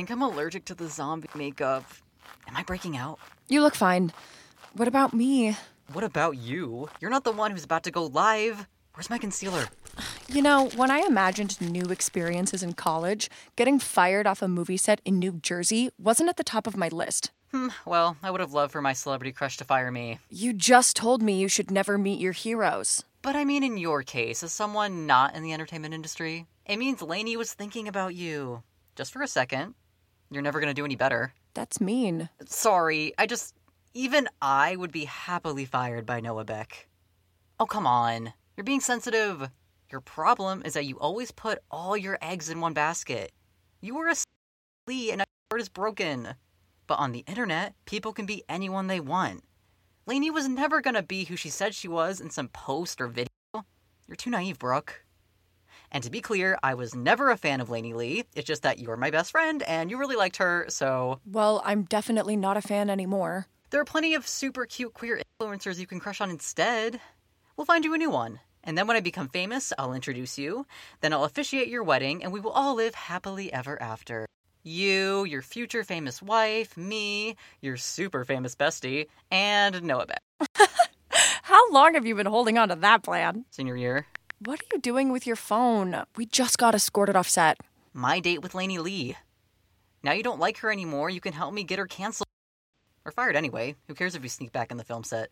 think I'm allergic to the zombie makeup. Am I breaking out? You look fine. What about me? What about you? You're not the one who's about to go live. Where's my concealer? You know, when I imagined new experiences in college, getting fired off a movie set in New Jersey wasn't at the top of my list. Hmm, well, I would have loved for my celebrity crush to fire me. You just told me you should never meet your heroes. But I mean, in your case, as someone not in the entertainment industry, it means Lainey was thinking about you. Just for a second. You're never gonna do any better. That's mean. Sorry, I just. Even I would be happily fired by Noah Beck. Oh, come on. You're being sensitive. Your problem is that you always put all your eggs in one basket. You are a Lee and your heart is broken. But on the internet, people can be anyone they want. Lainey was never gonna be who she said she was in some post or video. You're too naive, Brooke. And to be clear, I was never a fan of Lainey Lee. It's just that you're my best friend and you really liked her, so. Well, I'm definitely not a fan anymore. There are plenty of super cute queer influencers you can crush on instead. We'll find you a new one. And then when I become famous, I'll introduce you. Then I'll officiate your wedding, and we will all live happily ever after. You, your future famous wife, me, your super famous bestie, and Noah Beck. How long have you been holding on to that plan? Senior year. What are you doing with your phone? We just got escorted off set. My date with Lainey Lee. Now you don't like her anymore, you can help me get her canceled. Or fired anyway. Who cares if you sneak back in the film set?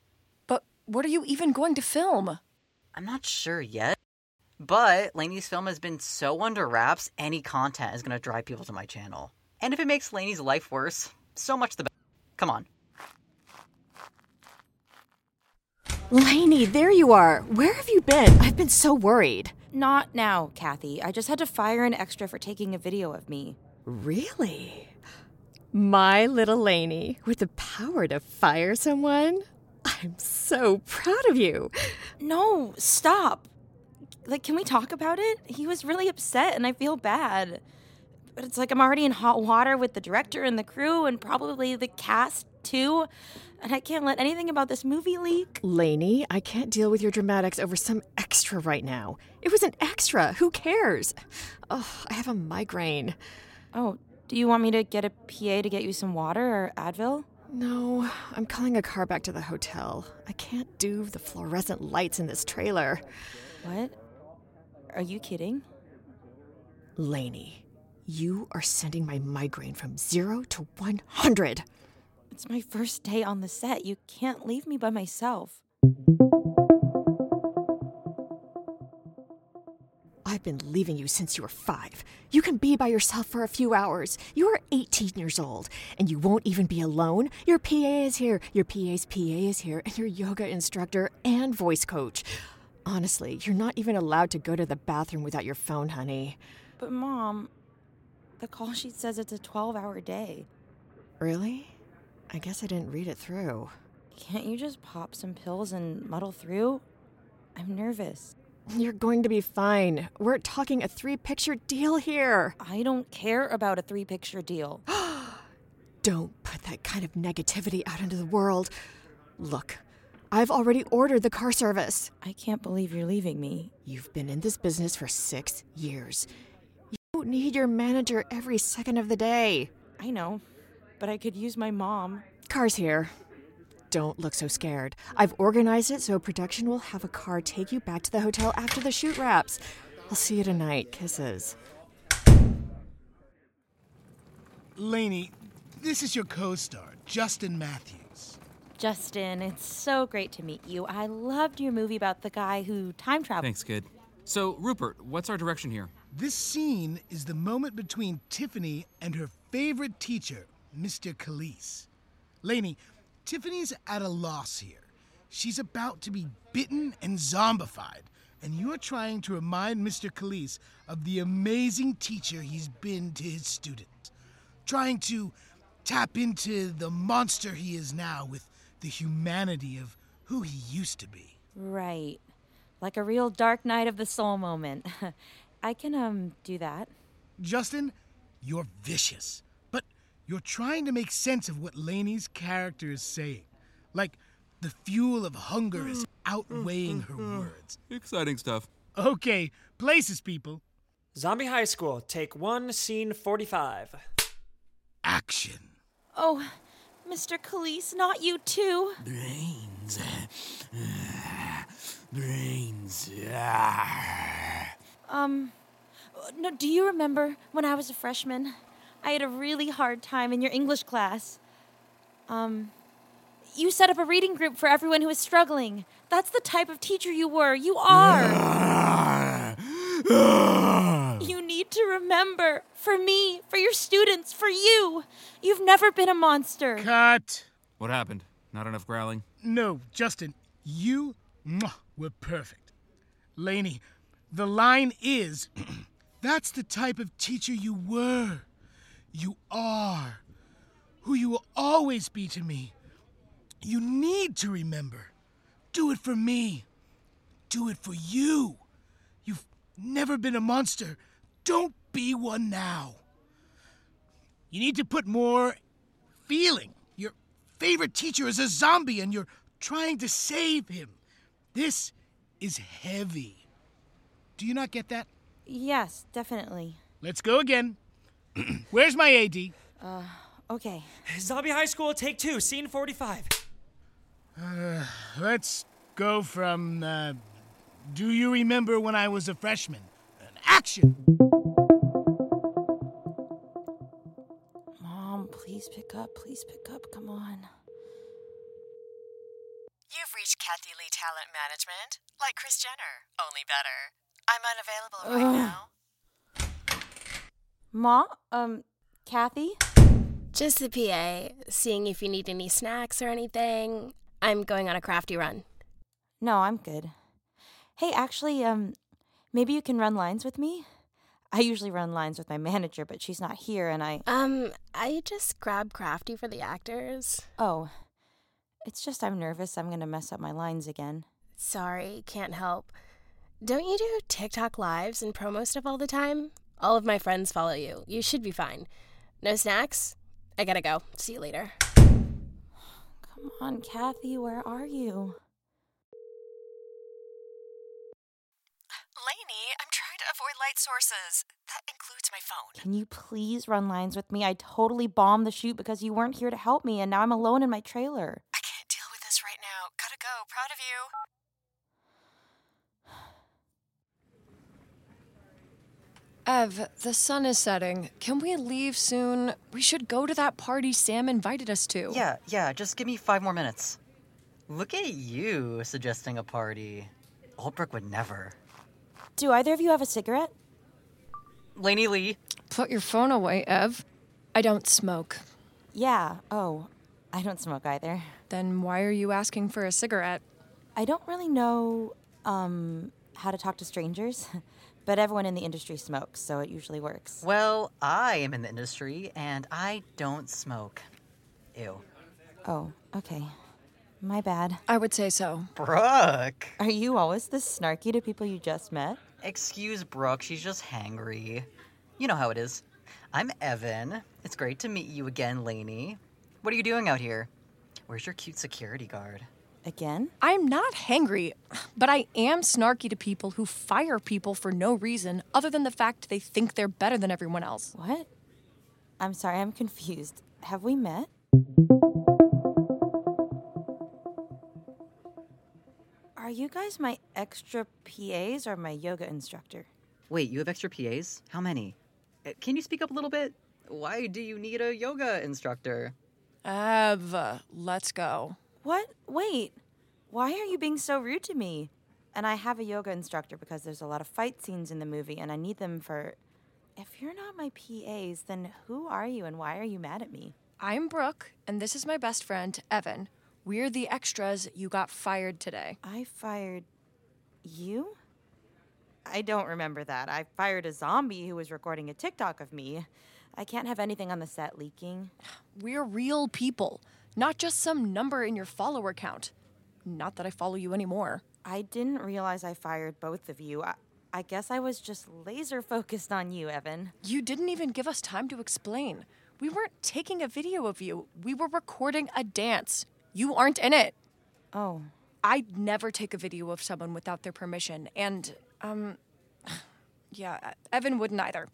But what are you even going to film? I'm not sure yet. But Lainey's film has been so under wraps, any content is going to drive people to my channel. And if it makes Lainey's life worse, so much the better. Come on. Lainey, there you are. Where have you been? I've been so worried. Not now, Kathy. I just had to fire an extra for taking a video of me. Really? My little Lainey, with the power to fire someone? I'm so proud of you. No, stop. Like, can we talk about it? He was really upset and I feel bad. But it's like I'm already in hot water with the director and the crew and probably the cast too. And I can't let anything about this movie leak. Lainey, I can't deal with your dramatics over some extra right now. It was an extra. Who cares? Oh, I have a migraine. Oh, do you want me to get a PA to get you some water or Advil? No, I'm calling a car back to the hotel. I can't do the fluorescent lights in this trailer. What? Are you kidding? Lainey, you are sending my migraine from zero to 100. It's my first day on the set. You can't leave me by myself. I've been leaving you since you were five. You can be by yourself for a few hours. You are 18 years old, and you won't even be alone. Your PA is here, your PA's PA is here, and your yoga instructor and voice coach. Honestly, you're not even allowed to go to the bathroom without your phone, honey. But, Mom, the call sheet says it's a 12 hour day. Really? I guess I didn't read it through. Can't you just pop some pills and muddle through? I'm nervous. You're going to be fine. We're talking a three picture deal here. I don't care about a three picture deal. Don't put that kind of negativity out into the world. Look, I've already ordered the car service. I can't believe you're leaving me. You've been in this business for six years. You don't need your manager every second of the day. I know, but I could use my mom. Car's here. Don't look so scared. I've organized it so production will have a car take you back to the hotel after the shoot wraps. I'll see you tonight. Kisses. Lainey, this is your co star, Justin Matthews. Justin, it's so great to meet you. I loved your movie about the guy who time traveled. Thanks, kid. So, Rupert, what's our direction here? This scene is the moment between Tiffany and her favorite teacher, Mr. Khalees. Lainey, Tiffany's at a loss here. She's about to be bitten and zombified, and you're trying to remind Mr. Khalees of the amazing teacher he's been to his students. Trying to tap into the monster he is now with the humanity of who he used to be. Right. Like a real dark night of the soul moment. I can, um, do that. Justin, you're vicious, but you're trying to make sense of what Lainey's character is saying. Like, the fuel of hunger is outweighing her words. Exciting stuff. Okay, places, people. Zombie High School, take one, scene 45. action. Oh, Mr. Khalees, not you too. Brains. Brains. Um, no, do you remember when I was a freshman? I had a really hard time in your English class. Um, you set up a reading group for everyone who was struggling. That's the type of teacher you were. You are. you need to remember for me, for your students, for you. You've never been a monster. Cut. What happened? Not enough growling? No, Justin, you mwah, were perfect. Lainey, the line is that's the type of teacher you were. You are. Who you will always be to me. You need to remember. Do it for me. Do it for you. You've never been a monster. Don't be one now. You need to put more feeling. Your favorite teacher is a zombie and you're trying to save him. This is heavy. Do you not get that? Yes, definitely. Let's go again. Where's my AD? Uh, okay. Zombie High School, take two, scene 45. Uh, Let's go from uh, Do you remember when I was a freshman? An action! Mom, please pick up. Please pick up. Come on. You've reached Kathy Lee Talent Management, like Kris Jenner, only better. I'm unavailable right now. Ma, um, Kathy? Just the PA, seeing if you need any snacks or anything. I'm going on a crafty run. No, I'm good. Hey, actually, um, maybe you can run lines with me? I usually run lines with my manager, but she's not here and I. Um, I just grab crafty for the actors. Oh. It's just I'm nervous I'm gonna mess up my lines again. Sorry, can't help. Don't you do TikTok lives and promo stuff all the time? All of my friends follow you. You should be fine. No snacks? I gotta go. See you later. Come on, Kathy, where are you? Lainey, I'm trying to avoid light sources. That includes my phone. Can you please run lines with me? I totally bombed the shoot because you weren't here to help me, and now I'm alone in my trailer. I can't deal with this right now. Gotta go. Proud of you. Ev, the sun is setting. Can we leave soon? We should go to that party Sam invited us to. Yeah, yeah, just give me five more minutes. Look at you suggesting a party. Albrecht would never. Do either of you have a cigarette? Lainey Lee. Put your phone away, Ev. I don't smoke. Yeah. Oh, I don't smoke either. Then why are you asking for a cigarette? I don't really know um how to talk to strangers, but everyone in the industry smokes, so it usually works. Well, I am in the industry and I don't smoke. Ew. Oh, okay. My bad. I would say so. Brooke! Are you always this snarky to people you just met? Excuse Brooke, she's just hangry. You know how it is. I'm Evan. It's great to meet you again, Lainey. What are you doing out here? Where's your cute security guard? Again? I'm not hangry, but I am snarky to people who fire people for no reason other than the fact they think they're better than everyone else. What? I'm sorry, I'm confused. Have we met? Are you guys my extra PAs or my yoga instructor? Wait, you have extra PAs? How many? Uh, Can you speak up a little bit? Why do you need a yoga instructor? Ev, let's go. What? Wait. Why are you being so rude to me? And I have a yoga instructor because there's a lot of fight scenes in the movie and I need them for. If you're not my PAs, then who are you and why are you mad at me? I'm Brooke, and this is my best friend, Evan. We're the extras you got fired today. I fired you? I don't remember that. I fired a zombie who was recording a TikTok of me. I can't have anything on the set leaking. We're real people, not just some number in your follower count. Not that I follow you anymore. I didn't realize I fired both of you. I, I guess I was just laser focused on you, Evan. You didn't even give us time to explain. We weren't taking a video of you, we were recording a dance. You aren't in it. Oh, I'd never take a video of someone without their permission, and, um, yeah, Evan wouldn't either.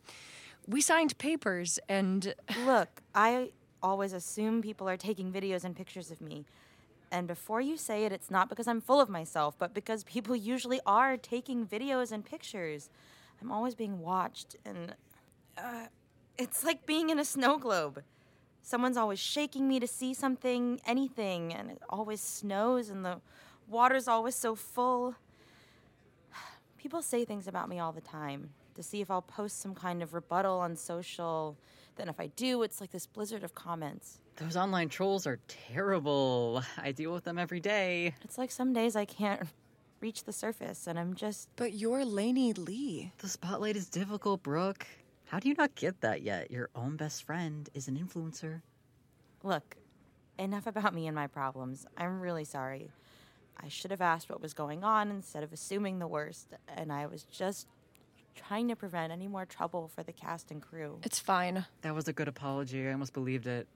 We signed papers and. Look, I always assume people are taking videos and pictures of me. And before you say it, it's not because I'm full of myself, but because people usually are taking videos and pictures. I'm always being watched, and uh, it's like being in a snow globe. Someone's always shaking me to see something, anything, and it always snows, and the water's always so full. People say things about me all the time to see if I'll post some kind of rebuttal on social. Then, if I do, it's like this blizzard of comments. Those online trolls are terrible. I deal with them every day. It's like some days I can't reach the surface, and I'm just. But you're Lainey Lee. The spotlight is difficult, Brooke. How do you not get that yet? Your own best friend is an influencer. Look, enough about me and my problems. I'm really sorry. I should have asked what was going on instead of assuming the worst, and I was just trying to prevent any more trouble for the cast and crew. It's fine. That was a good apology. I almost believed it.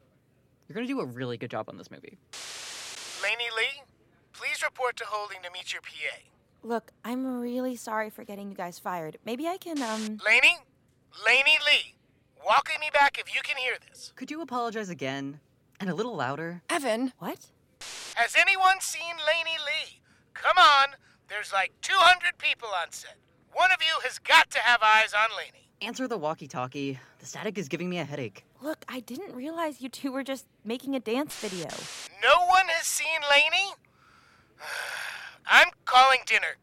You're gonna do a really good job on this movie. Lainey Lee, please report to holding to meet your PA. Look, I'm really sorry for getting you guys fired. Maybe I can, um. Lainey? Lainey Lee, welcome me back if you can hear this. Could you apologize again? And a little louder? Evan. What? Has anyone seen Lainey Lee? Come on, there's like 200 people on set. One of you has got to have eyes on Lainey. Answer the walkie talkie. The static is giving me a headache. Look, I didn't realize you two were just making a dance video. No one has seen Lainey? I'm calling dinner.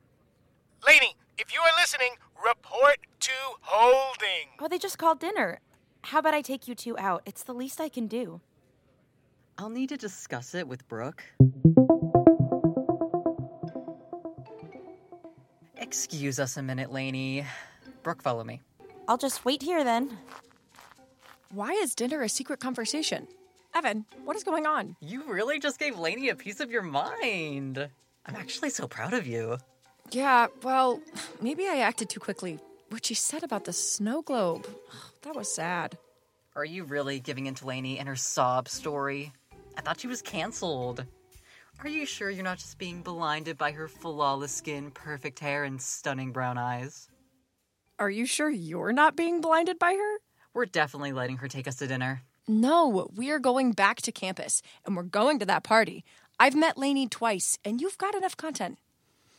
Lainey, if you are listening, report to holding. Oh, they just called dinner. How about I take you two out? It's the least I can do. I'll need to discuss it with Brooke. Excuse us a minute, Lainey. Brooke, follow me. I'll just wait here then. Why is dinner a secret conversation? Evan, what is going on? You really just gave Lainey a piece of your mind. I'm actually so proud of you. Yeah, well, maybe I acted too quickly. What she said about the snow globe, that was sad. Are you really giving in to Lainey and her sob story? I thought she was canceled. Are you sure you're not just being blinded by her flawless skin, perfect hair, and stunning brown eyes? Are you sure you're not being blinded by her? We're definitely letting her take us to dinner. No, we are going back to campus, and we're going to that party. I've met Lainey twice, and you've got enough content.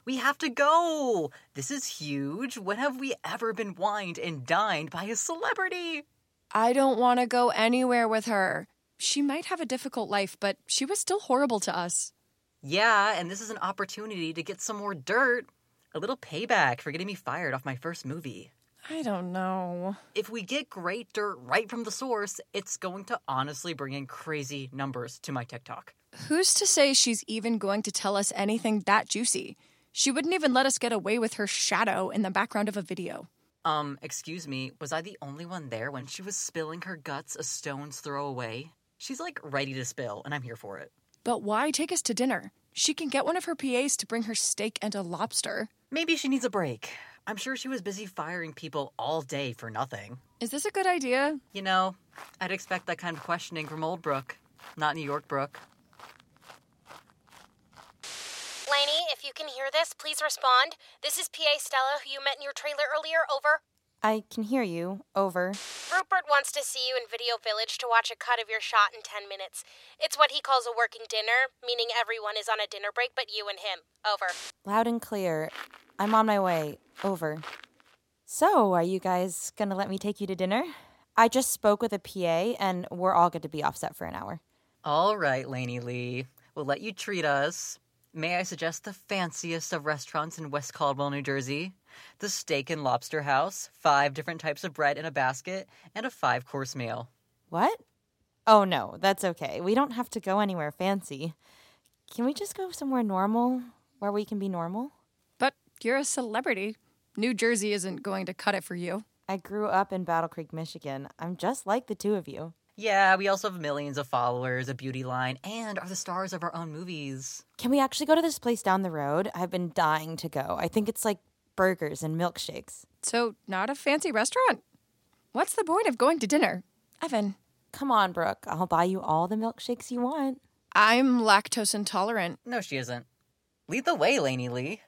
We have to go! This is huge. When have we ever been wined and dined by a celebrity? I don't want to go anywhere with her. She might have a difficult life, but she was still horrible to us. Yeah, and this is an opportunity to get some more dirt. A little payback for getting me fired off my first movie. I don't know. If we get great dirt right from the source, it's going to honestly bring in crazy numbers to my TikTok. Who's to say she's even going to tell us anything that juicy? She wouldn't even let us get away with her shadow in the background of a video. Um, excuse me, was I the only one there when she was spilling her guts a stone's throw away? She's like ready to spill, and I'm here for it. But why take us to dinner? She can get one of her PAs to bring her steak and a lobster. Maybe she needs a break. I'm sure she was busy firing people all day for nothing. Is this a good idea? You know, I'd expect that kind of questioning from Old Brooke, not New York Brooke. Lainey, if you can hear this, please respond. This is PA Stella, who you met in your trailer earlier. Over. I can hear you. Over. Rupert wants to see you in Video Village to watch a cut of your shot in 10 minutes. It's what he calls a working dinner, meaning everyone is on a dinner break but you and him. Over. Loud and clear. I'm on my way. Over. So, are you guys gonna let me take you to dinner? I just spoke with a PA, and we're all good to be offset for an hour. All right, Lainey Lee. We'll let you treat us. May I suggest the fanciest of restaurants in West Caldwell, New Jersey? The Steak and Lobster House, five different types of bread in a basket, and a five course meal. What? Oh no, that's okay. We don't have to go anywhere fancy. Can we just go somewhere normal where we can be normal? But you're a celebrity. New Jersey isn't going to cut it for you. I grew up in Battle Creek, Michigan. I'm just like the two of you. Yeah, we also have millions of followers, a beauty line, and are the stars of our own movies. Can we actually go to this place down the road? I've been dying to go. I think it's like burgers and milkshakes. So, not a fancy restaurant? What's the point of going to dinner? Evan. Come on, Brooke. I'll buy you all the milkshakes you want. I'm lactose intolerant. No, she isn't. Lead the way, Lainey Lee.